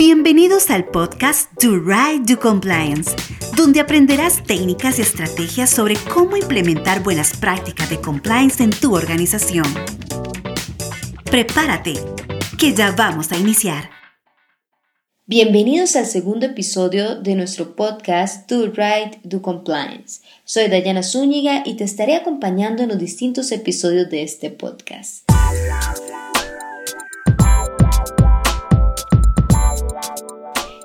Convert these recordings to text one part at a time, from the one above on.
Bienvenidos al podcast Do Right Do Compliance, donde aprenderás técnicas y estrategias sobre cómo implementar buenas prácticas de compliance en tu organización. Prepárate, que ya vamos a iniciar. Bienvenidos al segundo episodio de nuestro podcast Do Right Do Compliance. Soy Dayana Zúñiga y te estaré acompañando en los distintos episodios de este podcast.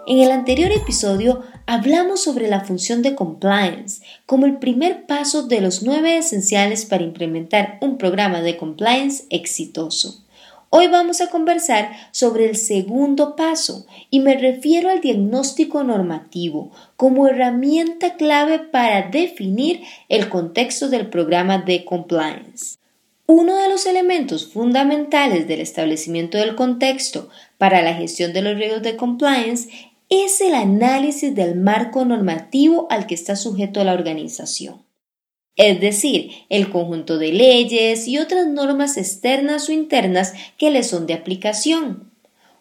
En el anterior episodio hablamos sobre la función de compliance como el primer paso de los nueve esenciales para implementar un programa de compliance exitoso. Hoy vamos a conversar sobre el segundo paso y me refiero al diagnóstico normativo como herramienta clave para definir el contexto del programa de compliance. Uno de los elementos fundamentales del establecimiento del contexto para la gestión de los riesgos de compliance es el análisis del marco normativo al que está sujeto la organización. Es decir, el conjunto de leyes y otras normas externas o internas que le son de aplicación.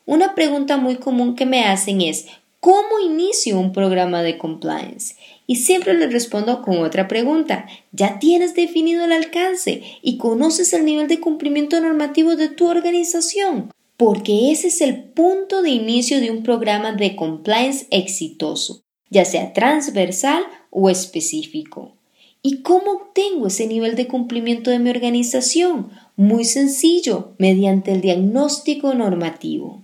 Una pregunta muy común que me hacen es ¿cómo inicio un programa de compliance? Y siempre les respondo con otra pregunta. ¿Ya tienes definido el alcance y conoces el nivel de cumplimiento normativo de tu organización? Porque ese es el punto de inicio de un programa de compliance exitoso, ya sea transversal o específico. ¿Y cómo obtengo ese nivel de cumplimiento de mi organización? Muy sencillo, mediante el diagnóstico normativo.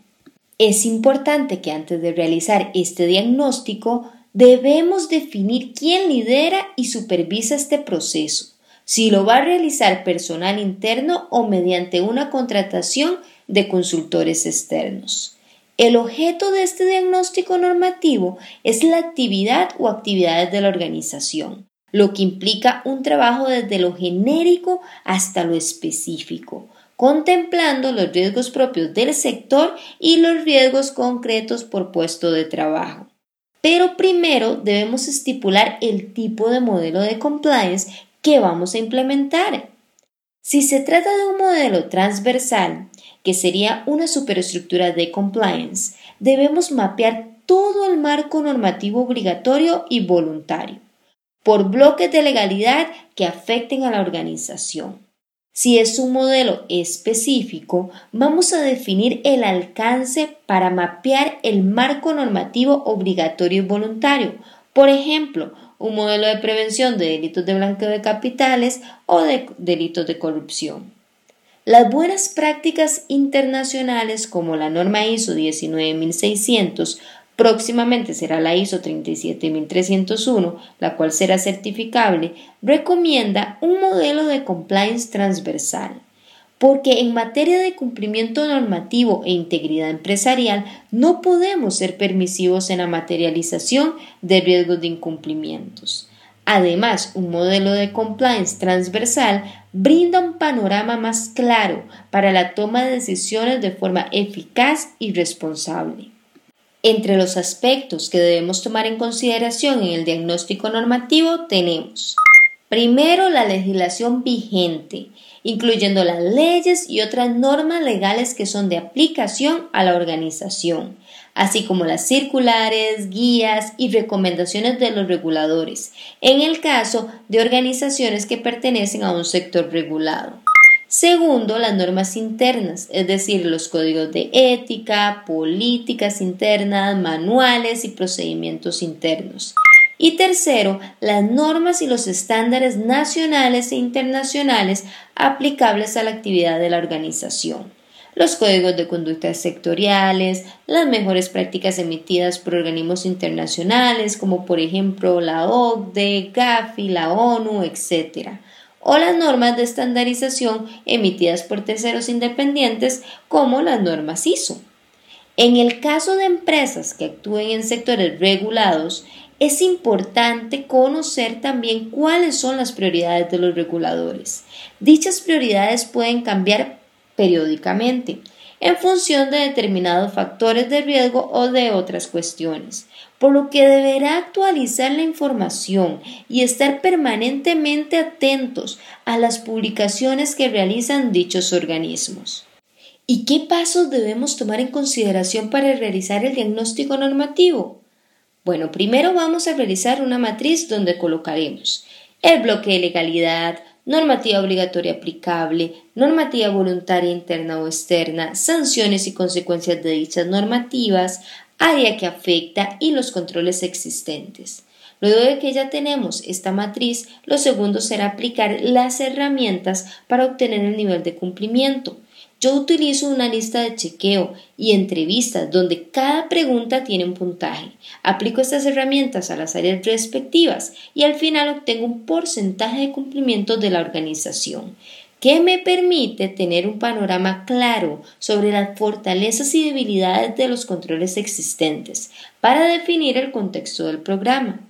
Es importante que antes de realizar este diagnóstico debemos definir quién lidera y supervisa este proceso, si lo va a realizar personal interno o mediante una contratación de consultores externos. El objeto de este diagnóstico normativo es la actividad o actividades de la organización, lo que implica un trabajo desde lo genérico hasta lo específico, contemplando los riesgos propios del sector y los riesgos concretos por puesto de trabajo. Pero primero debemos estipular el tipo de modelo de compliance que vamos a implementar. Si se trata de un modelo transversal, que sería una superestructura de compliance, debemos mapear todo el marco normativo obligatorio y voluntario, por bloques de legalidad que afecten a la organización. Si es un modelo específico, vamos a definir el alcance para mapear el marco normativo obligatorio y voluntario. Por ejemplo, un modelo de prevención de delitos de blanqueo de capitales o de delitos de corrupción. Las buenas prácticas internacionales como la norma ISO 19600, próximamente será la ISO 37301, la cual será certificable, recomienda un modelo de compliance transversal porque en materia de cumplimiento normativo e integridad empresarial no podemos ser permisivos en la materialización de riesgos de incumplimientos. Además, un modelo de compliance transversal brinda un panorama más claro para la toma de decisiones de forma eficaz y responsable. Entre los aspectos que debemos tomar en consideración en el diagnóstico normativo tenemos primero la legislación vigente, incluyendo las leyes y otras normas legales que son de aplicación a la organización, así como las circulares, guías y recomendaciones de los reguladores, en el caso de organizaciones que pertenecen a un sector regulado. Segundo, las normas internas, es decir, los códigos de ética, políticas internas, manuales y procedimientos internos. Y tercero, las normas y los estándares nacionales e internacionales aplicables a la actividad de la organización. Los códigos de conducta sectoriales, las mejores prácticas emitidas por organismos internacionales como por ejemplo la OCDE, GAFI, la ONU, etc. O las normas de estandarización emitidas por terceros independientes como las normas ISO. En el caso de empresas que actúen en sectores regulados, es importante conocer también cuáles son las prioridades de los reguladores. Dichas prioridades pueden cambiar periódicamente en función de determinados factores de riesgo o de otras cuestiones, por lo que deberá actualizar la información y estar permanentemente atentos a las publicaciones que realizan dichos organismos. ¿Y qué pasos debemos tomar en consideración para realizar el diagnóstico normativo? Bueno, primero vamos a realizar una matriz donde colocaremos el bloque de legalidad, normativa obligatoria aplicable, normativa voluntaria interna o externa, sanciones y consecuencias de dichas normativas, área que afecta y los controles existentes. Luego de que ya tenemos esta matriz, lo segundo será aplicar las herramientas para obtener el nivel de cumplimiento. Yo utilizo una lista de chequeo y entrevistas donde cada pregunta tiene un puntaje. Aplico estas herramientas a las áreas respectivas y al final obtengo un porcentaje de cumplimiento de la organización que me permite tener un panorama claro sobre las fortalezas y debilidades de los controles existentes para definir el contexto del programa.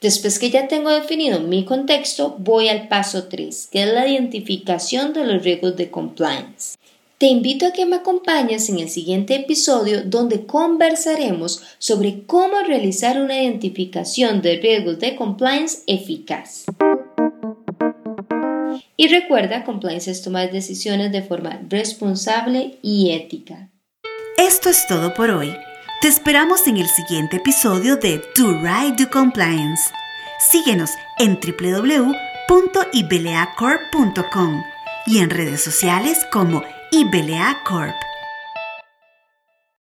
Después que ya tengo definido mi contexto, voy al paso 3, que es la identificación de los riesgos de compliance. Te invito a que me acompañes en el siguiente episodio donde conversaremos sobre cómo realizar una identificación de riesgos de compliance eficaz. Y recuerda, compliance es tomar decisiones de forma responsable y ética. Esto es todo por hoy. Te esperamos en el siguiente episodio de Do Right Do Compliance. Síguenos en www.ibeleacorp.com y en redes sociales como y Belea Corp.